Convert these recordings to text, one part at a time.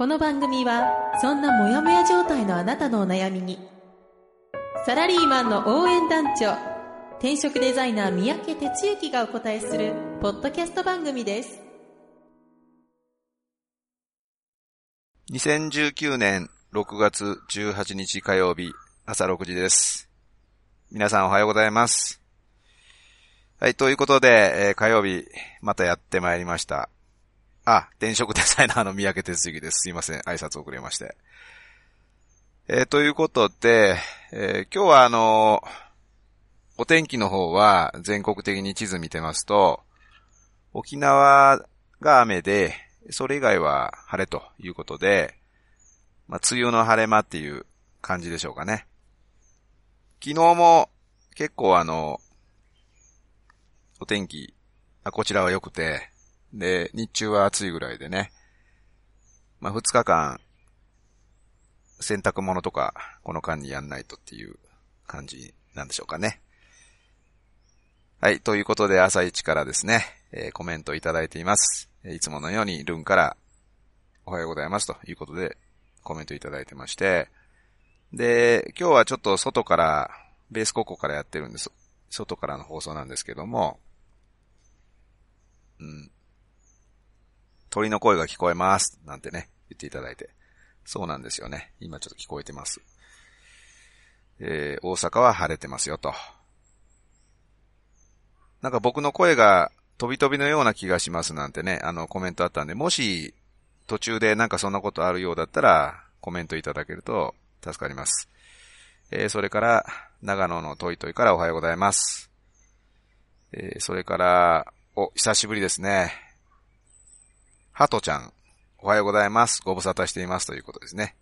この番組はそんなモヤモヤ状態のあなたのお悩みにサラリーマンの応援団長転職デザイナー三宅哲之がお答えするポッドキャスト番組です2019年6月18日火曜日朝6時です。皆さんおはようございます。はい、ということで、えー火曜日またやってまいりました。あ、転職デザイナーの三宅哲之です。すいません、挨拶遅れまして。えーということで、えー今日はあのお天気の方は全国的に地図見てますと、沖縄が雨で、それ以外は晴れということで、まあ、梅雨の晴れ間っていう感じでしょうかね。昨日も結構あの、お天気、あ、こちらは良くて、で、日中は暑いぐらいでね、まあ、2日間、洗濯物とか、この間にやんないとっていう感じなんでしょうかね。はい。ということで、朝一からですね、えーコメントいただいています。いつものように、ルンから、おはようございますということで、コメントいただいてまして、で、今日はちょっと外から、ベース高校からやってるんです。外からの放送なんですけども、うん。鳥の声が聞こえます。なんてね、言っていただいて。そうなんですよね。今ちょっと聞こえてます。えー、大阪は晴れてますよと。なんか僕の声が飛び飛びのような気がしますなんてね、あのコメントあったんで、もし途中でなんかそんなことあるようだったらコメントいただけると助かります。えー、それから、長野のトイトイからおはようございます。えー、それから、お、久しぶりですね。ハトちゃん、おはようございます。ご無沙汰していますということですね。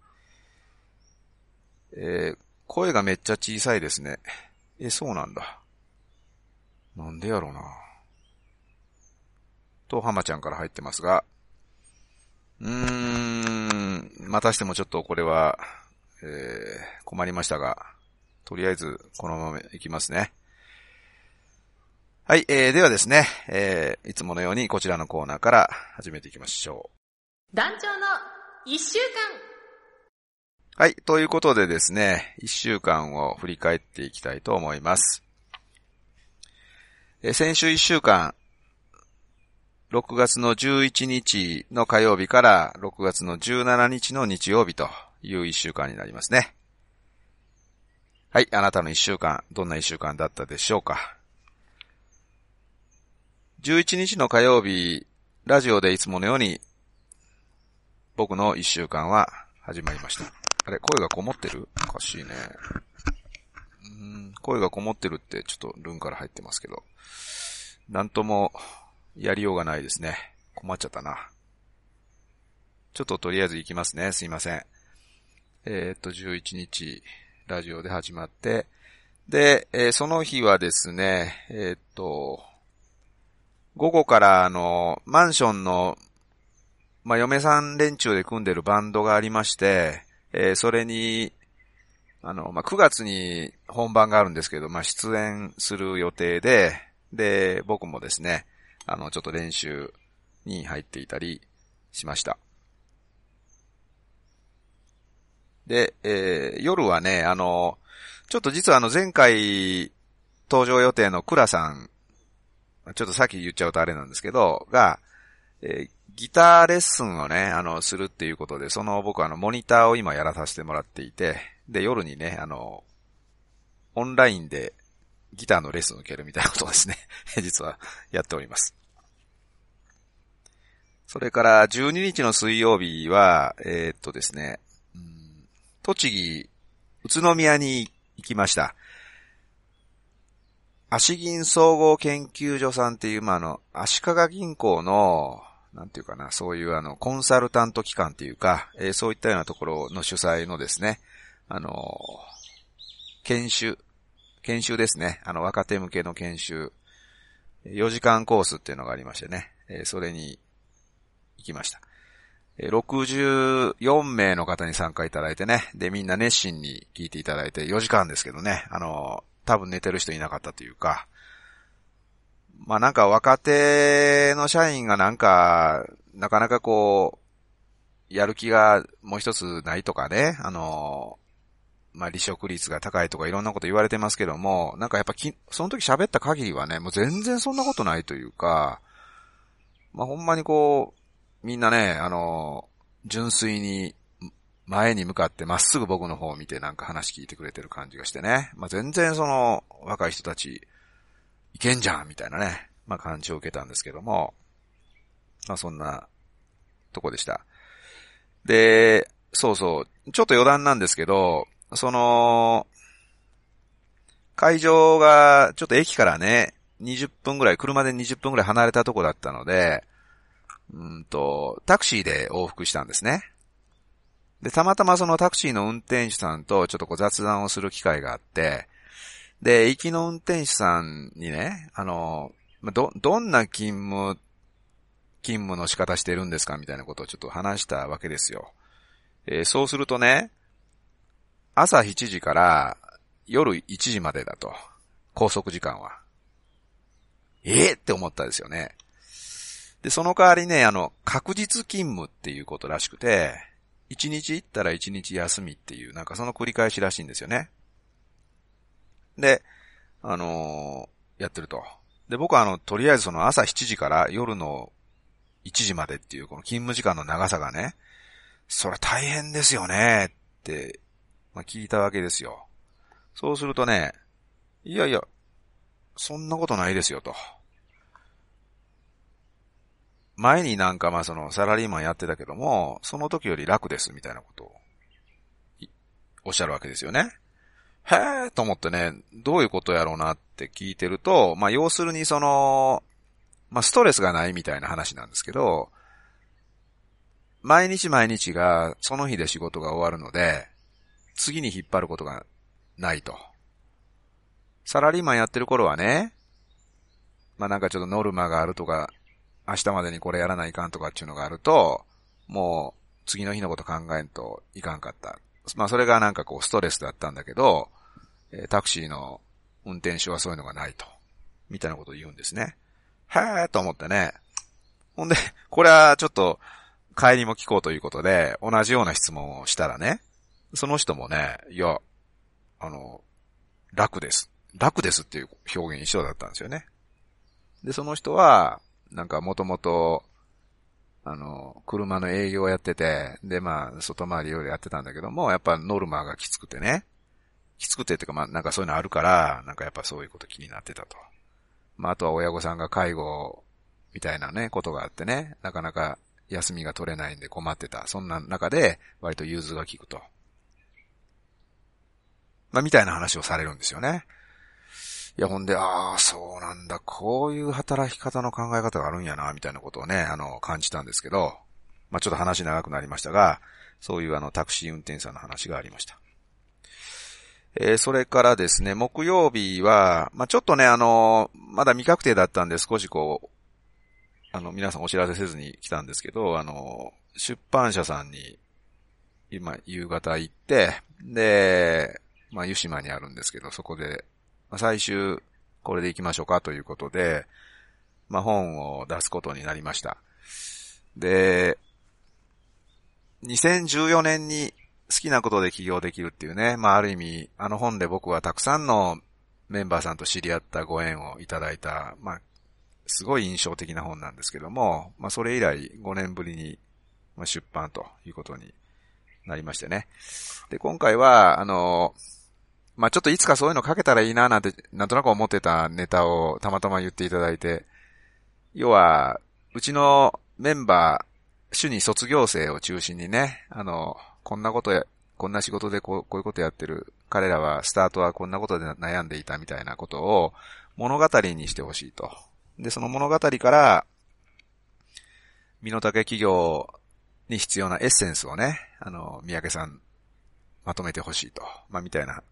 えー、声がめっちゃ小さいですね。え、そうなんだ。なんでやろうな。と、浜ちゃんから入ってますが、うーん、またしてもちょっとこれは、えー、困りましたが、とりあえずこのままいきますね。はい、えー、ではですね、えー、いつものようにこちらのコーナーから始めていきましょ団長の一週間う。はい、ということでですね、一週間を振り返っていきたいと思います。えー先週一週間、6月の11日の火曜日から6月の17日の日曜日という一週間になりますね。はい、あなたの一週間、どんな一週間だったでしょうか？11日の火曜日、ラジオでいつものように、僕の一週間は始まりました。あれ、声がこもってる？おかしいね。うん、声がこもってるってちょっとルンから入ってますけど。なんとも、やりようがないですね。困っちゃったな。ちょっととりあえず行きますね。すいません。えーっと、11日、ラジオで始まって、で、えーその日はですね、えーっと、午後からあの、マンションの、まあ、嫁さん連中で組んでるバンドがありまして、えーそれに、あの、まあ、9月に本番があるんですけど、まあ、出演する予定で、で、僕もですね、あの、ちょっと練習に入っていたりしました。で、えー夜はね、あの、ちょっと実はあの前回登場予定のクラさん、ちょっとさっき言っちゃうとあれなんですけど、が、えーギターレッスンをね、あの、するっていうことで、その僕あの、モニターを今やらさせてもらっていて、で、夜にね、あの、オンラインでギターのレッスンを受けるみたいなことをですね、実はやっております。それから、12日の水曜日は、えーっとですね、うん栃木、宇都宮に行きました。足銀総合研究所さんっていう、まあ、あの、足利銀行の、なんていうかな、そういうあの、コンサルタント機関っていうか、えー、そういったようなところの主催のですね、あの研修、研修ですね。あの、若手向けの研修、4時間コースっていうのがありましてね、えー、それに行きました。64名の方に参加いただいてね。で、みんな熱心に聞いていただいて、4時間ですけどね。あの、多分寝てる人いなかったというか、まあなんか若手の社員がなんか、なかなかこう、やる気がもう一つないとかね、あの、まあ離職率が高いとかいろんなこと言われてますけども、なんかやっぱき、その時喋った限りはね、もう全然そんなことないというか、まあほんまにこう、みんなね、あの、純粋に前に向かってまっすぐ僕の方を見てなんか話聞いてくれてる感じがしてね。まあ全然その若い人たち、いけんじゃんみたいなね、まあ感じを受けたんですけども、まあそんなとこでした。で、そうそう、ちょっと余談なんですけど、その、会場がちょっと駅からね、20分ぐらい、車で20分ぐらい離れたとこだったので、うんと、タクシーで往復したんですね。で、たまたまそのタクシーの運転手さんとちょっとこう雑談をする機会があって、で、行きの運転手さんにね、あの、ど、どんな勤務、勤務の仕方してるんですかみたいなことをちょっと話したわけですよ。えー、そうするとね、朝7時から夜1時までだと。拘束時間は。ええー、って思ったですよね。で、その代わりね、あの、確実勤務っていうことらしくて、1日行ったら1日休みっていう、なんかその繰り返しらしいんですよね。で、あのー、やってると。で、僕はあの、とりあえずその朝7時から夜の1時までっていうこの勤務時間の長さがね、それ大変ですよねって、まあ、聞いたわけですよ。そうするとね、いやいや、そんなことないですよと。前になんかまあそのサラリーマンやってたけども、その時より楽ですみたいなことをおっしゃるわけですよね。へえと思ってね、どういうことやろうなって聞いてると、まあ要するにその、まあストレスがないみたいな話なんですけど、毎日毎日がその日で仕事が終わるので、次に引っ張ることがないと。サラリーマンやってる頃はね、まあなんかちょっとノルマがあるとか、明日までにこれやらないかんとかっていうのがあると、もう次の日のこと考えんといかんかった。まあそれがなんかこうストレスだったんだけど、タクシーの運転手はそういうのがないと。みたいなことを言うんですね。へーと思ってね。ほんで、これはちょっと帰りも聞こうということで、同じような質問をしたらね、その人もね、いや、あの、楽です。楽ですっていう表現一緒だったんですよね。で、その人は、なんかもともと、あの、車の営業をやってて、で、まあ、外回りいろいろやってたんだけども、やっぱノルマがきつくてね。きつくてっていうか、まあ、なんかそういうのあるから、なんかやっぱそういうこと気になってたと。まあ、あとは親御さんが介護みたいなね、ことがあってね、なかなか休みが取れないんで困ってた。そんな中で、割と融通が効くと。まあ、みたいな話をされるんですよね。いや、ほんで、ああ、そうなんだ、こういう働き方の考え方があるんやな、みたいなことをね、あの、感じたんですけど、まあ、ちょっと話長くなりましたが、そういうあの、タクシー運転手さんの話がありました。えー、それからですね、木曜日は、まあ、ちょっとね、あの、まだ未確定だったんで少しこう、あの、皆さんお知らせせずに来たんですけど、あの、出版社さんに、今、夕方行って、で、まあ、湯島にあるんですけど、そこで、最終、これで行きましょうかということで、まあ、本を出すことになりました。で、2014年に好きなことで起業できるっていうね、まあ、ある意味、あの本で僕はたくさんのメンバーさんと知り合ったご縁をいただいた、まあ、すごい印象的な本なんですけども、まあ、それ以来5年ぶりに出版ということになりましてね。で、今回は、あの、まあちょっといつかそういうの書けたらいいななんて、なんとなく思ってたネタをたまたま言っていただいて、要は、うちのメンバー、主に卒業生を中心にね、あの、こんなことや、こんな仕事でこうこういうことやってる、彼らはスタートはこんなことで悩んでいたみたいなことを物語にしてほしいと。で、その物語から、身の丈企業に必要なエッセンスをね、あの、三宅さん、まとめてほしいと。まあ、みたいな、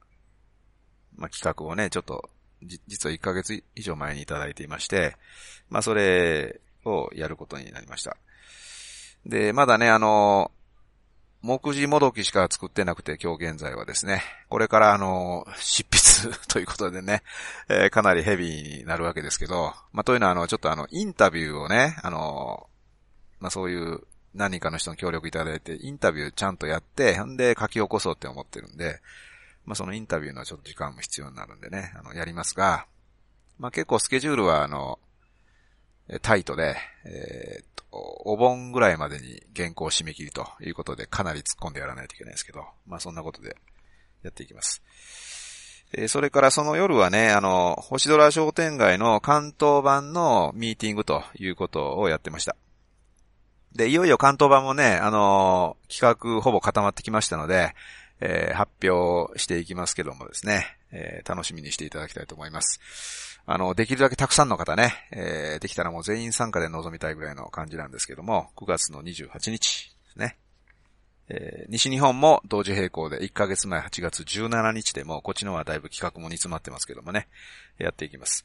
まあ、企画をね、ちょっと、実は1ヶ月以上前にいただいていまして、まあ、それをやることになりました。で、まだね、あの、目次もどきしか作ってなくて、今日現在はですね、これからあの、執筆ということでね、えー、かなりヘビーになるわけですけど、まあ、というのはあの、ちょっとあの、インタビューをね、あの、まあ、そういう何人かの人の協力いただいて、インタビューちゃんとやって、んで書き起こそうって思ってるんで、まあ、そのインタビューのちょっと時間も必要になるんでね、あの、やりますが、まあ、結構スケジュールはあの、タイトで、えー、っと、お盆ぐらいまでに原稿締め切りということで、かなり突っ込んでやらないといけないですけど、まあそんなことでやっていきます。え、それからその夜はね、あの、星空商店街の関東版のミーティングということをやってました。で、いよいよ関東版もね、あの、企画ほぼ固まってきましたので、えー、発表していきますけどもですね、えー、楽しみにしていただきたいと思います。あの、できるだけたくさんの方ね、えー、できたらもう全員参加で臨みたいぐらいの感じなんですけども、9月の28日ですね。えー、西日本も同時並行で1ヶ月前8月17日でも、こっちの方はだいぶ企画も煮詰まってますけどもね、やっていきます。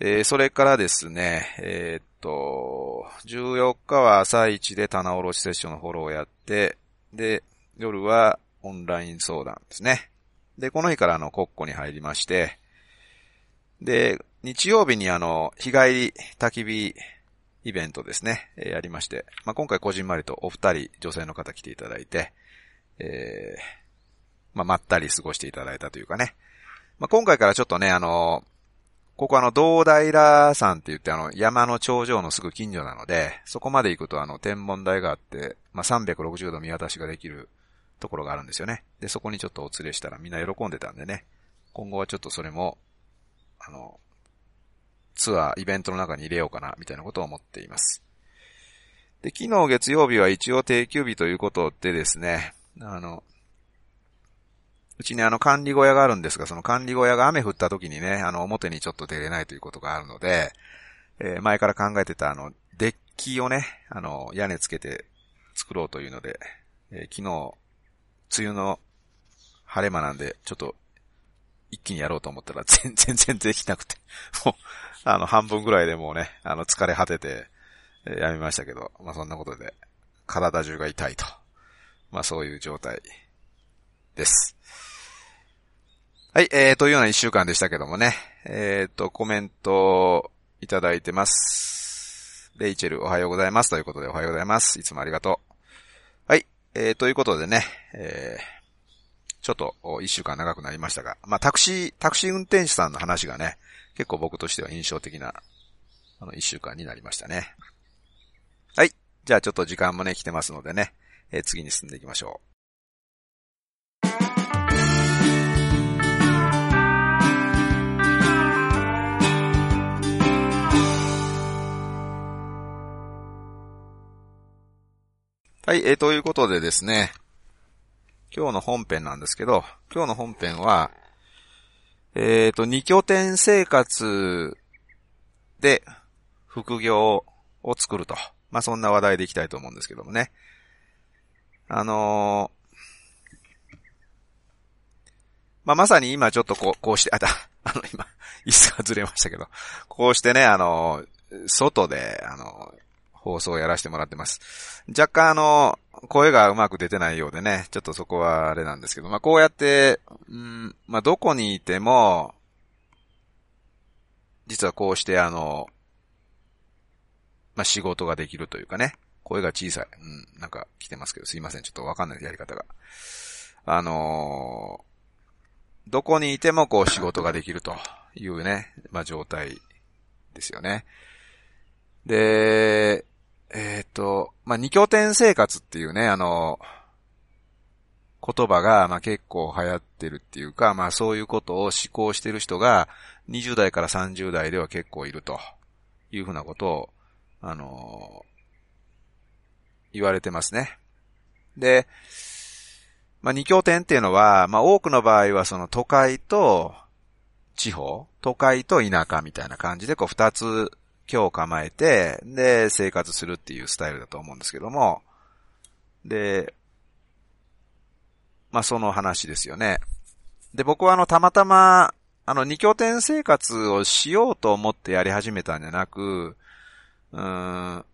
えー、それからですね、えー、っと、14日は朝一で棚卸セッションのフォローをやって、で、夜はオンライン相談ですね。で、この日からあの、国庫に入りまして、で、日曜日にあの、日帰り焚き火イベントですね、えー、やりまして、まあ、今回こじんまりとお二人女性の方来ていただいて、えー、まあ、まったり過ごしていただいたというかね。まあ、今回からちょっとね、あの、ここあの、道平山って言ってあの、山の頂上のすぐ近所なので、そこまで行くとあの、天文台があって、まあ、360度見渡しができるところがあるんですよね。で、そこにちょっとお連れしたらみんな喜んでたんでね、今後はちょっとそれもあの、ツアー、イベントの中に入れようかな、みたいなことを思っています。で、昨日月曜日は一応定休日ということでですね、あの、うちにあの管理小屋があるんですが、その管理小屋が雨降った時にね、あの表にちょっと出れないということがあるので、えー、前から考えてたあの、デッキをね、あの、屋根つけて作ろうというので、えー、昨日、梅雨の晴れ間なんで、ちょっと一気にやろうと思ったら 全然全然できなくて、もう、あの、半分ぐらいでもうね、あの、疲れ果てて、やめましたけど、まあそんなことで、体中が痛いと。まあそういう状態です。はい、えー、というような一週間でしたけどもね、えっ、ー、と、コメントいただいてます。レイチェルおはようございますということでおはようございます。いつもありがとう。えー、ということでね、えー、ちょっと一週間長くなりましたが、まあタクシー、タクシー運転手さんの話がね、結構僕としては印象的な、あの一週間になりましたね。はい。じゃあちょっと時間もね、来てますのでね、えー、次に進んでいきましょう。はい、えー、ということでですね、今日の本編なんですけど、今日の本編は、えっ、ー、と、二拠点生活で副業を作ると。まあ、そんな話題でいきたいと思うんですけどもね。あのー、まあ、まさに今ちょっとこう、こうして、あ、だ、あの、今、椅子がずれましたけど、こうしてね、あのー、外で、あの放送をやらせてもらってます。若干あの、声がうまく出てないようでね、ちょっとそこはあれなんですけど、まあこうやって、うん、まあどこにいても、実はこうしてあの、まあ仕事ができるというかね、声が小さい。うん、なんか来てますけど、すいません、ちょっとわかんないやり方が。あのー、どこにいてもこう仕事ができるというね、まあ状態ですよね。で、えっ、と、まあ、二拠点生活っていうね、あの、言葉が、ま、結構流行ってるっていうか、まあ、そういうことを思考してる人が、20代から30代では結構いるというふうなことを、あの言われてますね。で、まあ、二拠点っていうのは、まあ、多くの場合はその都会と地方、都会と田舎みたいな感じでこう二つ今日構えて、で、生活するっていうスタイルだと思うんですけども、で、まあ、その話ですよね。で、僕はあの、たまたま、あの、二拠点生活をしようと思ってやり始めたんじゃなく、うーん、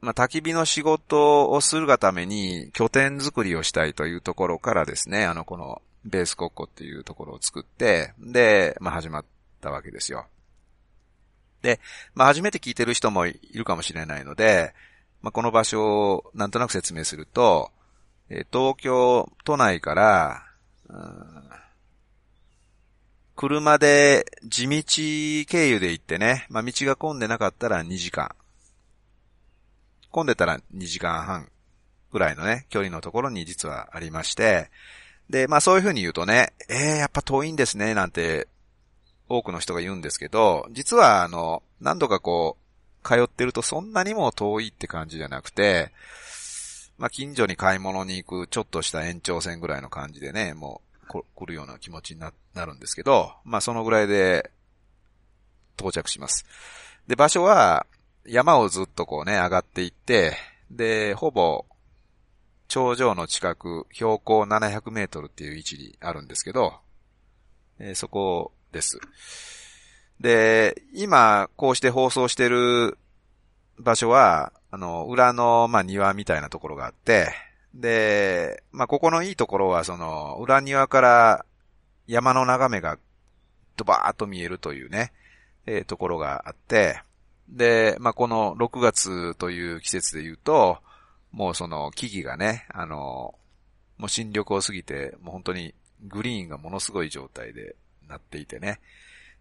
まあ、焚き火の仕事をするがために拠点作りをしたいというところからですね、あの、このベースコッコっていうところを作って、で、まあ、始まったわけですよ。で、まあ、初めて聞いてる人もいるかもしれないので、まあ、この場所をなんとなく説明すると、え東京都内から、うん車で地道経由で行ってね、まあ、道が混んでなかったら2時間。混んでたら2時間半ぐらいのね、距離のところに実はありまして、で、まあそういう風に言うとね、えー、やっぱ遠いんですね、なんて多くの人が言うんですけど、実はあの、何度かこう、通ってるとそんなにも遠いって感じじゃなくて、まあ近所に買い物に行くちょっとした延長線ぐらいの感じでね、もう来るような気持ちになるんですけど、まあそのぐらいで到着します。で、場所は山をずっとこうね、上がっていって、で、ほぼ頂上の近く、標高700メートルっていう位置にあるんですけど、え、そこをです。で、今、こうして放送してる場所は、あの、裏の、まあ、庭みたいなところがあって、で、まあ、ここのいいところは、その、裏庭から山の眺めがドバーッと見えるというね、えー、ところがあって、で、まあ、この6月という季節で言うと、もうその木々がね、あの、もう新緑を過ぎて、もう本当にグリーンがものすごい状態でなっていてね。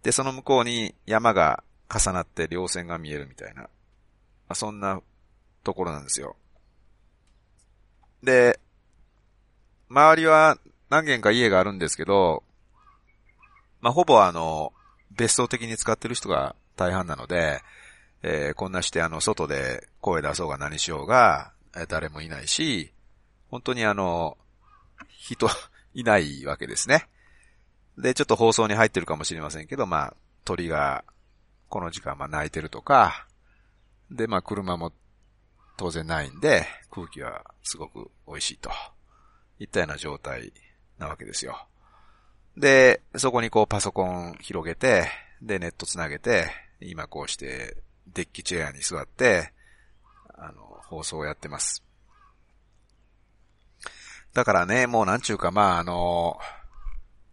で、その向こうに山が重なって稜線が見えるみたいな、そんなところなんですよ。で、周りは何軒か家があるんですけど、まあ、ほぼあの、別荘的に使ってる人が大半なので、えー、こんなしてあの、外で声出そうが何しようが、誰もいないし、本当にあの、人 いないわけですね。で、ちょっと放送に入ってるかもしれませんけど、まあ、鳥がこの時間まあ鳴いてるとか、で、まあ車も当然ないんで、空気はすごく美味しいと。いったような状態なわけですよ。で、そこにこうパソコン広げて、で、ネットつなげて、今こうしてデッキチェアに座って、あの、放送をやってます。だからね、もうなんちゅうか、まあ、あの、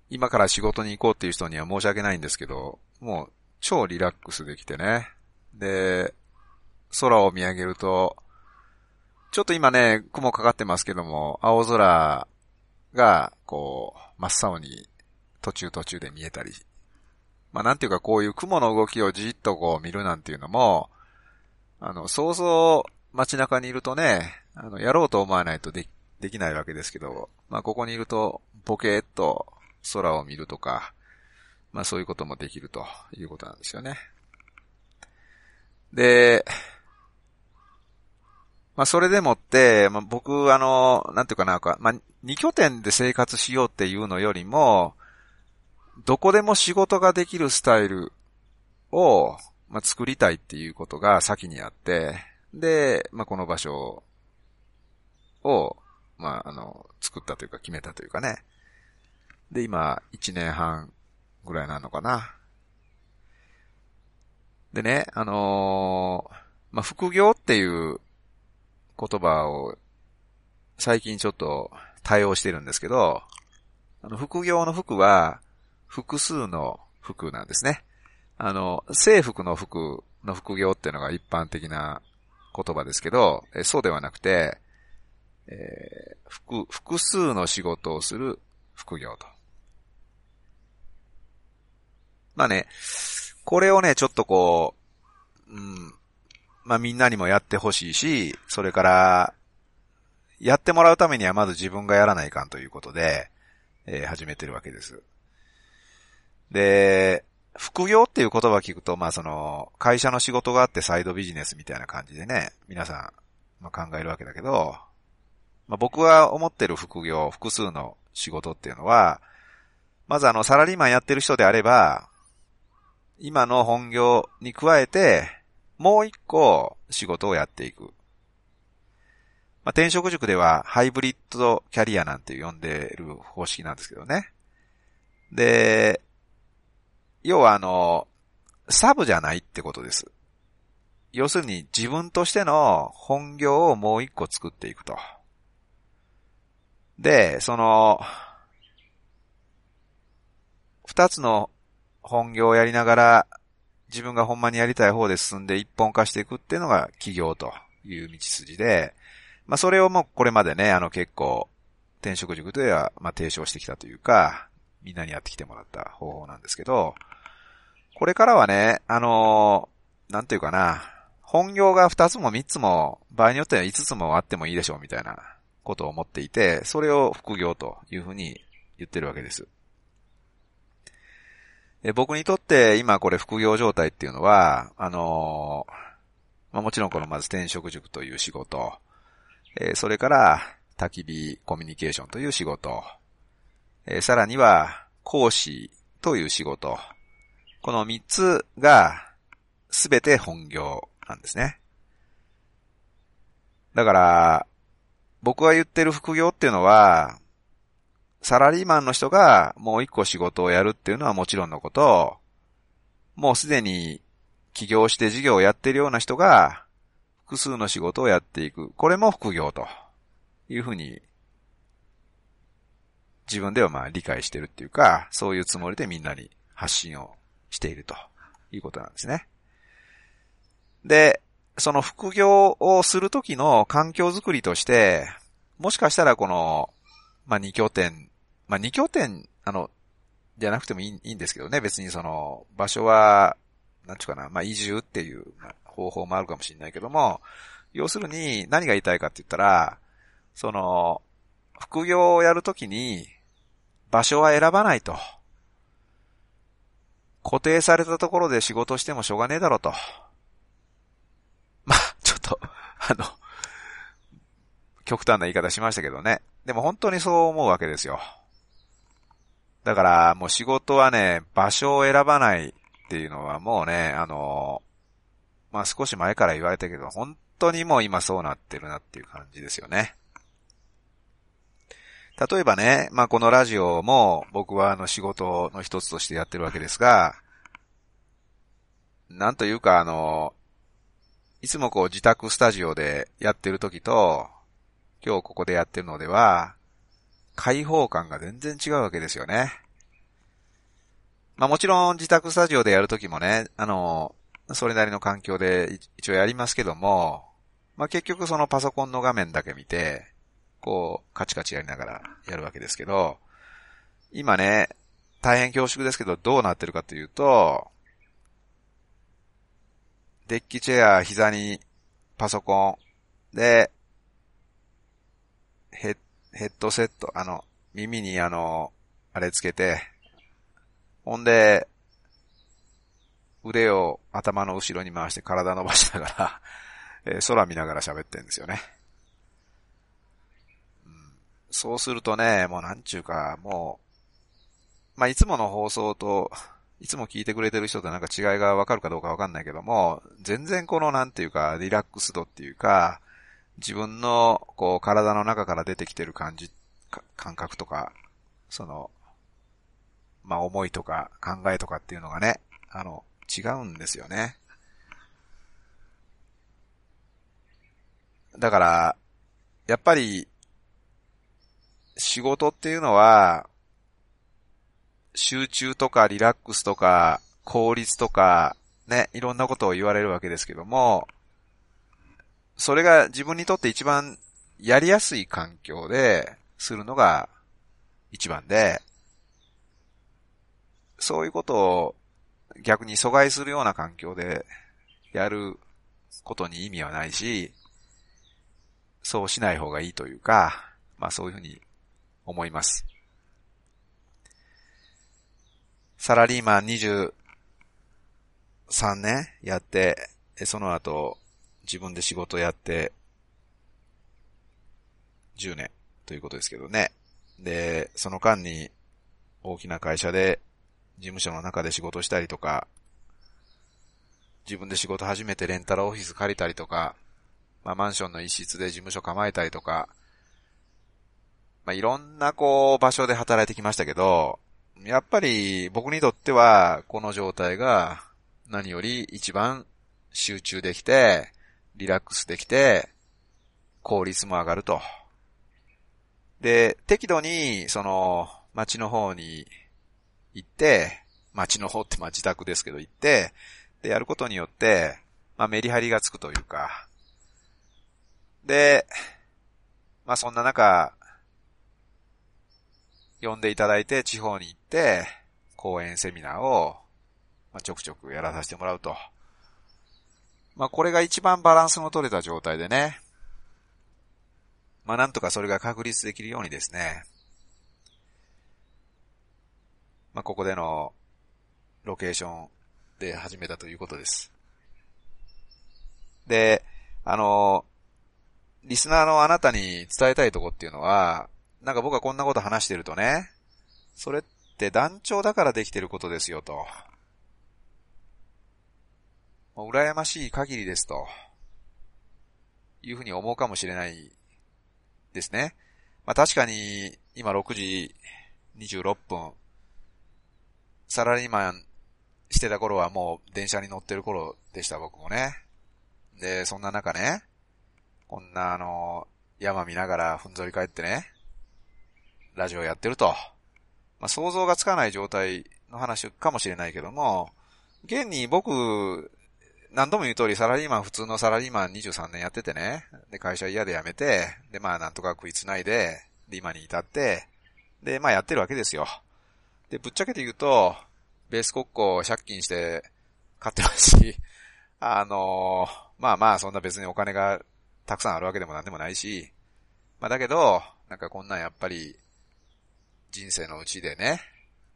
今から仕事に行こうっていう人には申し訳ないんですけど、もう超リラックスできてね。で、空を見上げると、ちょっと今ね、雲かかってますけども、青空が、こう、真っ青に途中途中で見えたり。まあなんていうかこういう雲の動きをじっとこう見るなんていうのも、あの、想像街中にいるとね、あの、やろうと思わないとでできないわけですけど、まあ、ここにいると、ボケーっと空を見るとか、まあ、そういうこともできるということなんですよね。で、まあ、それでもって、まあ、僕、あの、なんていうかな、まあ、二拠点で生活しようっていうのよりも、どこでも仕事ができるスタイルを、まあ、作りたいっていうことが先にあって、で、まあ、この場所を、まあ、あの、作ったというか決めたというかね。で、今、1年半ぐらいなのかな。でね、あのー、まあ、副業っていう言葉を最近ちょっと対応してるんですけど、あの、副業の服は複数の服なんですね。あの、制服の服の副業っていうのが一般的な言葉ですけど、えそうではなくて、えー、複、複数の仕事をする副業と。まあね、これをね、ちょっとこう、うん、まあみんなにもやってほしいし、それから、やってもらうためにはまず自分がやらないかんということで、えー、始めてるわけです。で、副業っていう言葉聞くと、まあその、会社の仕事があってサイドビジネスみたいな感じでね、皆さん、まあ、考えるわけだけど、まあ、僕が思ってる副業、複数の仕事っていうのは、まずあの、サラリーマンやってる人であれば、今の本業に加えて、もう一個仕事をやっていく。まあ、転職塾ではハイブリッドキャリアなんて呼んでる方式なんですけどね。で、要はあの、サブじゃないってことです。要するに自分としての本業をもう一個作っていくと。で、その、二つの本業をやりながら、自分がほんまにやりたい方で進んで一本化していくっていうのが企業という道筋で、まあそれをもうこれまでね、あの結構、転職塾では、まあ提唱してきたというか、みんなにやってきてもらった方法なんですけど、これからはね、あのー、なんていうかな、本業が二つも三つも、場合によっては五つもあってもいいでしょうみたいなことを思っていて、それを副業というふうに言ってるわけです。僕にとって今これ副業状態っていうのは、あの、まあ、もちろんこのまず転職塾という仕事、えー、それから焚き火コミュニケーションという仕事、えー、さらには講師という仕事、この三つがすべて本業なんですね。だから、僕が言ってる副業っていうのは、サラリーマンの人がもう一個仕事をやるっていうのはもちろんのこと、もうすでに起業して事業をやっているような人が複数の仕事をやっていく。これも副業というふうに自分ではまあ理解してるっていうか、そういうつもりでみんなに発信をしているということなんですね。で、その副業をするときの環境づくりとして、もしかしたらこの、まあ、二拠点まあ、二拠点、あの、じゃなくてもいいいいんですけどね、別にその、場所は、なんちゅうかな、まあ、移住っていう方法もあるかもしれないけども、要するに何が言いたいかって言ったら、その、副業をやるときに、場所は選ばないと。固定されたところで仕事してもしょうがねえだろうと。まあ、ちょっと、あの、極端な言い方しましたけどね。でも本当にそう思うわけですよ。だからもう仕事はね、場所を選ばないっていうのはもうね、あの、まあ、少し前から言われたけど、本当にもう今そうなってるなっていう感じですよね。例えばね、まあ、このラジオも僕はあの仕事の一つとしてやってるわけですが、なんというかあの、いつもこう自宅スタジオでやってる時と、今日ここでやってるのでは、開放感が全然違うわけですよね。まあもちろん自宅スタジオでやるときもね、あの、それなりの環境で一応やりますけども、まあ結局そのパソコンの画面だけ見て、こう、カチカチやりながらやるわけですけど、今ね、大変恐縮ですけど、どうなってるかというと、デッキチェア、膝にパソコン、で、ヘッドセット、あの、耳にあの、あれつけて、ほんで、腕を頭の後ろに回して体伸ばしながら えー、空見ながら喋ってんですよね、うん。そうするとね、もうなんちゅうか、もう、まあ、いつもの放送と、いつも聞いてくれてる人となんか違いがわかるかどうかわかんないけども、全然このなんていうか、リラックス度っていうか、自分の、こう、体の中から出てきてる感じ、感覚とか、その、まあ、思いとか考えとかっていうのがね、あの、違うんですよね。だから、やっぱり、仕事っていうのは、集中とかリラックスとか効率とかね、いろんなことを言われるわけですけども、それが自分にとって一番やりやすい環境でするのが一番で、そういうことを逆に阻害するような環境でやることに意味はないし、そうしない方がいいというか、まあそういうふうに思います。サラリーマン23年やって、その後自分で仕事やって、10年ということですけどね。で、その間に大きな会社で事務所の中で仕事したりとか、自分で仕事始めてレンタルオフィス借りたりとか、まあマンションの一室で事務所構えたりとか、まあいろんなこう場所で働いてきましたけど、やっぱり僕にとってはこの状態が何より一番集中できて、リラックスできて、効率も上がると。で、適度に、その、街の方に行って、街の方ってまあ自宅ですけど行って、で、やることによって、まあメリハリがつくというか、で、まあそんな中、呼んでいただいて地方に行って、講演セミナーを、まあ、ちょくちょくやらさせてもらうと。まあこれが一番バランスの取れた状態でね、まあなんとかそれが確立できるようにですね、まあここでのロケーションで始めたということです。で、あの、リスナーのあなたに伝えたいとこっていうのは、なんか僕はこんなこと話してるとね、それって団長だからできてることですよと。もう羨ましい限りですと。いうふうに思うかもしれないですね。まあ確かに今6時26分、サラリーマンしてた頃はもう電車に乗ってる頃でした僕もね。で、そんな中ね、こんなあの、山見ながらふんぞり返ってね、ラジオやってると。まあ想像がつかない状態の話かもしれないけども、現に僕、何度も言う通りサラリーマン、普通のサラリーマン23年やっててね。で、会社嫌で辞めて、で、まあなんとか食いつないで、で、今に至って、で、まあやってるわけですよ。で、ぶっちゃけて言うと、ベース国庫借金して買ってますし、あのー、まあまあそんな別にお金がたくさんあるわけでもなんでもないし、まあだけど、なんかこんなんやっぱり人生のうちでね、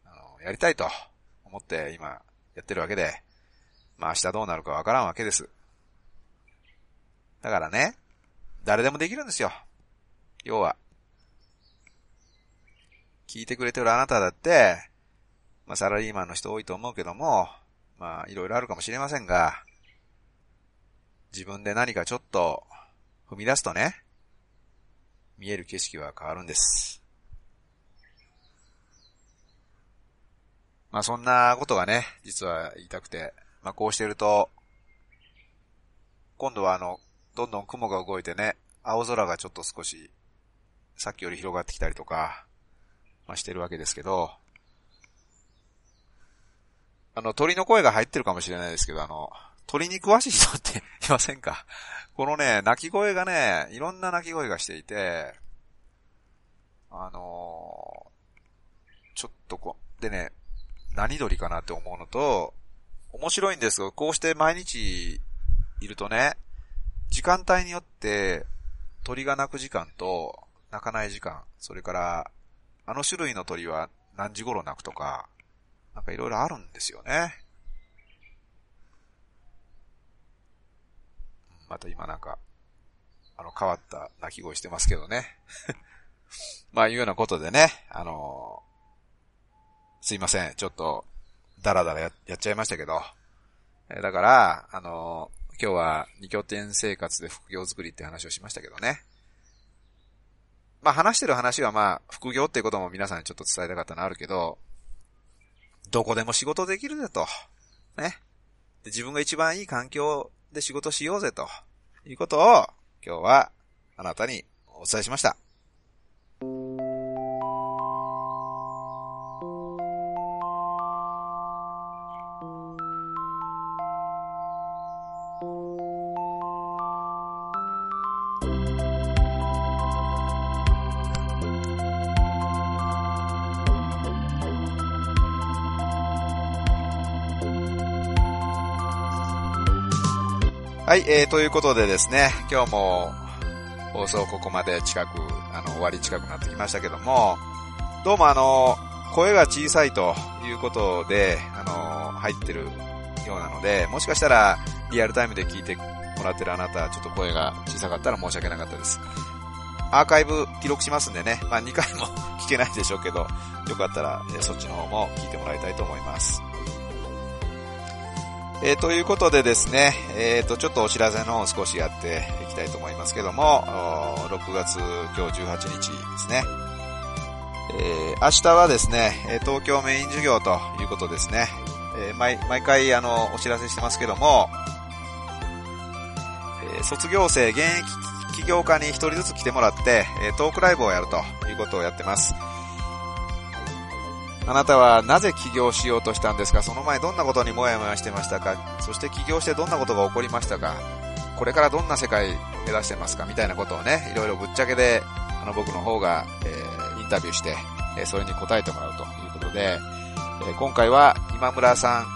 あの、やりたいと思って今やってるわけで、まあ明日どうなるかわからんわけです。だからね、誰でもできるんですよ。要は。聞いてくれてるあなただって、まあサラリーマンの人多いと思うけども、まあいろいろあるかもしれませんが、自分で何かちょっと踏み出すとね、見える景色は変わるんです。まあそんなことがね、実は言いたくて、まあこうしてると、今度はあの、どんどん雲が動いてね、青空がちょっと少し、さっきより広がってきたりとか、まあしてるわけですけど、あの、鳥の声が入ってるかもしれないですけど、あの、鳥に詳しい人って いませんか？このね、鳴き声がね、いろんな鳴き声がしていて、あのー、ちょっとこ、でね、何鳥かなって思うのと、面白いんですが、こうして毎日いるとね、時間帯によって鳥が鳴く時間と鳴かない時間、それからあの種類の鳥は何時頃鳴くとか、なんかいろいろあるんですよね。また今なんか、あの変わった鳴き声してますけどね。まあいうようなことでね、あのー、すいません。ちょっと、だらだらややっちゃいましたけど。えだから、あのー、今日は二拠点生活で副業作りって話をしましたけどね。まあ話してる話はまあ、副業っていうことも皆さんにちょっと伝えたかったのあるけど、どこでも仕事できるぜと。ね。で自分が一番いい環境で仕事しようぜということを今日はあなたにお伝えしました。えー、ということでですね、今日も放送ここまで近く、あの、終わり近くなってきましたけども、どうもあの、声が小さいということで、あの、入ってるようなので、もしかしたらリアルタイムで聞いてもらってるあなた、ちょっと声が小さかったら申し訳なかったです。アーカイブ記録しますんでね、まあ2回も聞けないでしょうけど、よかったら、そっちの方も聞いてもらいたいと思います。えー、ということでですね、えっ、ー、と、ちょっとお知らせの方を少しやっていきたいと思いますけども、6月今日18日ですね。えー、明日はですね、東京メイン授業ということですね。えー、毎毎回あの、お知らせしてますけども、え、卒業生、現役起業家に一人ずつ来てもらって、トークライブをやるということをやってます。あなたはなぜ起業しようとしたんですか？その前どんなことにもやもやしてましたか？そして起業してどんなことが起こりましたか？これからどんな世界目指してますか？みたいなことをね、いろいろぶっちゃけで、あの僕の方が、えー、インタビューして、えー、それに答えてもらうということで、えー、今回は今村さん、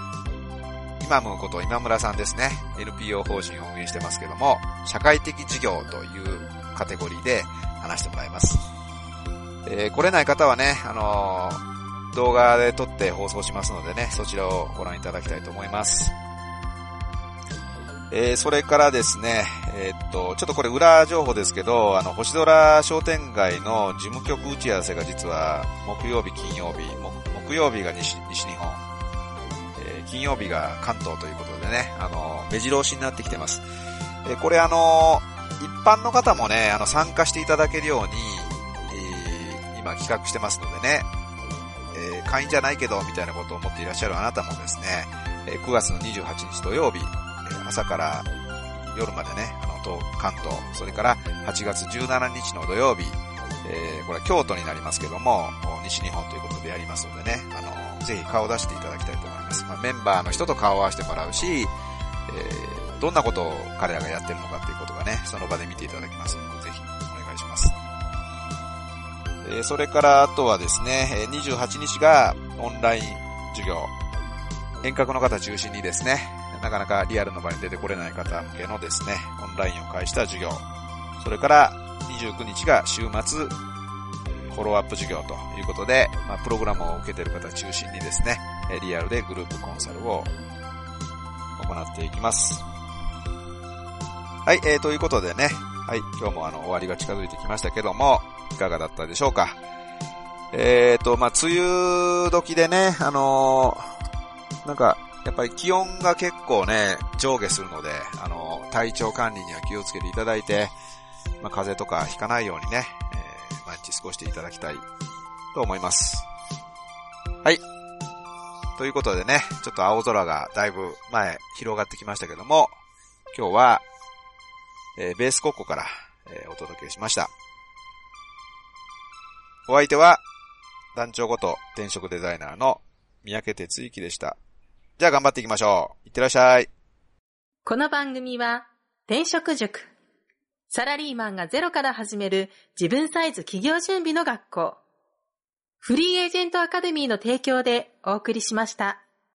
今ムこと今村さんですね。NPO 法人を運営してますけども、社会的事業というカテゴリーで話してもらいます。え、来れない方はね、あの動画で撮って放送しますのでね、そちらをご覧いただきたいと思います。えー、それからですね、えー、っと、ちょっとこれ裏情報ですけど、あの、星空商店街の事務局打ち合わせが実は木曜日、金曜日、木曜日が西日本、えー、金曜日が関東ということでね、あの、目白押しになってきてます。えこれあの、一般の方もね、あの、参加していただけるように、え今企画してますのでね、えー、会員じゃないけど、みたいなことを思っていらっしゃるあなたもですね、えー、9月の28日土曜日、えー、朝から夜までね、あの、東、関東、それから8月17日の土曜日、えー、これは京都になりますけども、西日本ということでやりますのでね、あの、ぜひ顔を出していただきたいと思います。まあ、メンバーの人と顔を合わせてもらうし、えー、どんなことを彼らがやってるのかっていうことがね、その場で見ていただきますので、ぜひ。えそれからあとはですね、28日がオンライン授業。遠隔の方中心にですね、なかなかリアルの場に出てこれない方向けのですね、オンラインを介した授業。それから29日が週末、フォローアップ授業ということで、まあ、プログラムを受けてる方中心にですね、リアルでグループコンサルを行っていきます。はい、えー、ということでね、はい、今日もあの、終わりが近づいてきましたけども、いかがだったでしょうか。えっ、ー、と、まあ、梅雨時でね、あのー、なんか、やっぱり気温が結構ね、上下するので、あのー、体調管理には気をつけていただいて、まあ、風邪とかひかないようにね、えー、毎日過ごしていただきたいと思います。はい。ということでね、ちょっと青空がだいぶ前広がってきましたけども、今日は、えー、ベース国庫から、えー、お届けしました。お相手は、団長ごと転職デザイナーの三宅哲之でした。じゃあ頑張っていきましょう。いってらっしゃい。この番組は、転職塾。サラリーマンがゼロから始める自分サイズ企業準備の学校。フリーエージェントアカデミーの提供でお送りしました。